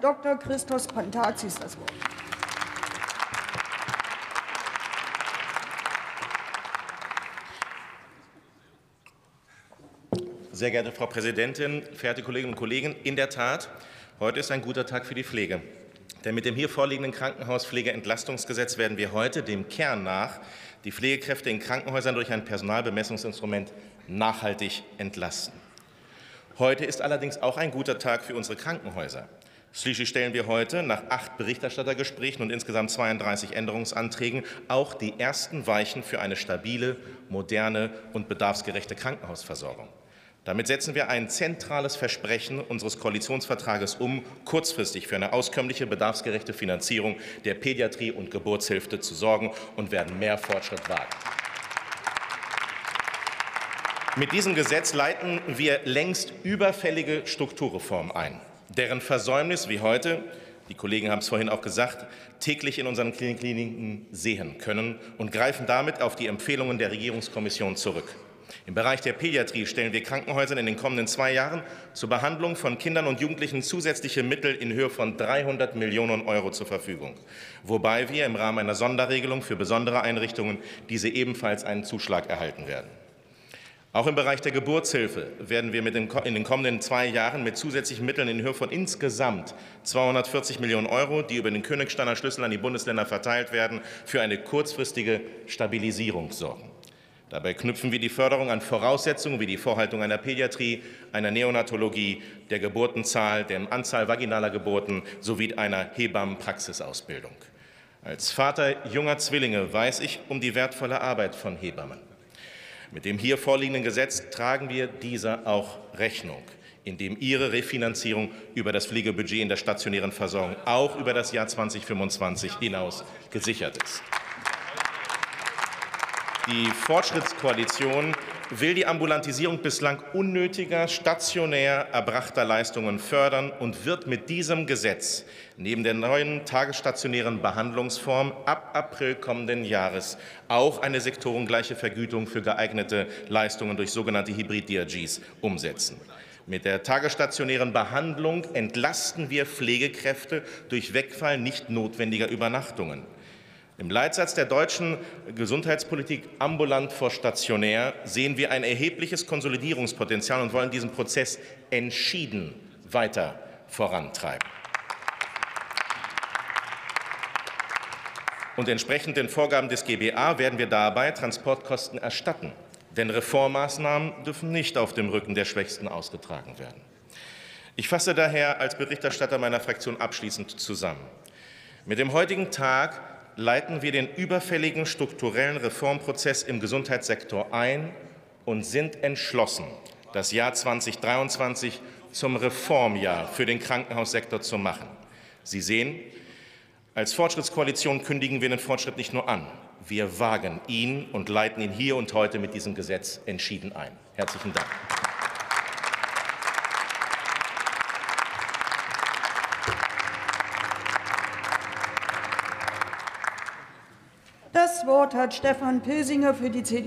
Dr. Christos Pantazis das Wort. Sehr geehrte Frau Präsidentin, verehrte Kolleginnen und Kollegen, in der Tat, heute ist ein guter Tag für die Pflege. Denn mit dem hier vorliegenden Krankenhauspflegeentlastungsgesetz werden wir heute dem Kern nach die Pflegekräfte in Krankenhäusern durch ein Personalbemessungsinstrument nachhaltig entlasten. Heute ist allerdings auch ein guter Tag für unsere Krankenhäuser. Schließlich stellen wir heute nach acht Berichterstattergesprächen und insgesamt 32 Änderungsanträgen auch die ersten Weichen für eine stabile, moderne und bedarfsgerechte Krankenhausversorgung. Damit setzen wir ein zentrales Versprechen unseres Koalitionsvertrages um, kurzfristig für eine auskömmliche, bedarfsgerechte Finanzierung der Pädiatrie und Geburtshilfe zu sorgen und werden mehr Fortschritt wagen. Mit diesem Gesetz leiten wir längst überfällige Strukturreformen ein, deren Versäumnis wie heute die Kollegen haben es vorhin auch gesagt, täglich in unseren Kliniken sehen können und greifen damit auf die Empfehlungen der Regierungskommission zurück. Im Bereich der Pädiatrie stellen wir Krankenhäusern in den kommenden zwei Jahren zur Behandlung von Kindern und Jugendlichen zusätzliche Mittel in Höhe von 300 Millionen Euro zur Verfügung, wobei wir im Rahmen einer Sonderregelung für besondere Einrichtungen diese ebenfalls einen Zuschlag erhalten werden. Auch im Bereich der Geburtshilfe werden wir in den kommenden zwei Jahren mit zusätzlichen Mitteln in Höhe von insgesamt 240 Millionen Euro, die über den Königsteiner Schlüssel an die Bundesländer verteilt werden, für eine kurzfristige Stabilisierung sorgen. Dabei knüpfen wir die Förderung an Voraussetzungen wie die Vorhaltung einer Pädiatrie, einer Neonatologie, der Geburtenzahl, der Anzahl vaginaler Geburten sowie einer Hebammenpraxisausbildung. Als Vater junger Zwillinge weiß ich um die wertvolle Arbeit von Hebammen. Mit dem hier vorliegenden Gesetz tragen wir dieser auch Rechnung, indem ihre Refinanzierung über das Pflegebudget in der stationären Versorgung auch über das Jahr 2025 hinaus gesichert ist. Die Fortschrittskoalition will die Ambulantisierung bislang unnötiger stationär erbrachter Leistungen fördern und wird mit diesem Gesetz neben der neuen tagesstationären Behandlungsform ab April kommenden Jahres auch eine sektorengleiche Vergütung für geeignete Leistungen durch sogenannte Hybrid-DRGs umsetzen. Mit der tagesstationären Behandlung entlasten wir Pflegekräfte durch Wegfall nicht notwendiger Übernachtungen. Im Leitsatz der deutschen Gesundheitspolitik ambulant vor stationär sehen wir ein erhebliches Konsolidierungspotenzial und wollen diesen Prozess entschieden weiter vorantreiben. Und entsprechend den Vorgaben des GBA werden wir dabei Transportkosten erstatten. Denn Reformmaßnahmen dürfen nicht auf dem Rücken der Schwächsten ausgetragen werden. Ich fasse daher als Berichterstatter meiner Fraktion abschließend zusammen. Mit dem heutigen Tag leiten wir den überfälligen strukturellen Reformprozess im Gesundheitssektor ein und sind entschlossen, das Jahr 2023 zum Reformjahr für den Krankenhaussektor zu machen. Sie sehen, als Fortschrittskoalition kündigen wir den Fortschritt nicht nur an, wir wagen ihn und leiten ihn hier und heute mit diesem Gesetz entschieden ein. Herzlichen Dank. Das Wort hat Stefan Pilsinger für die CDU.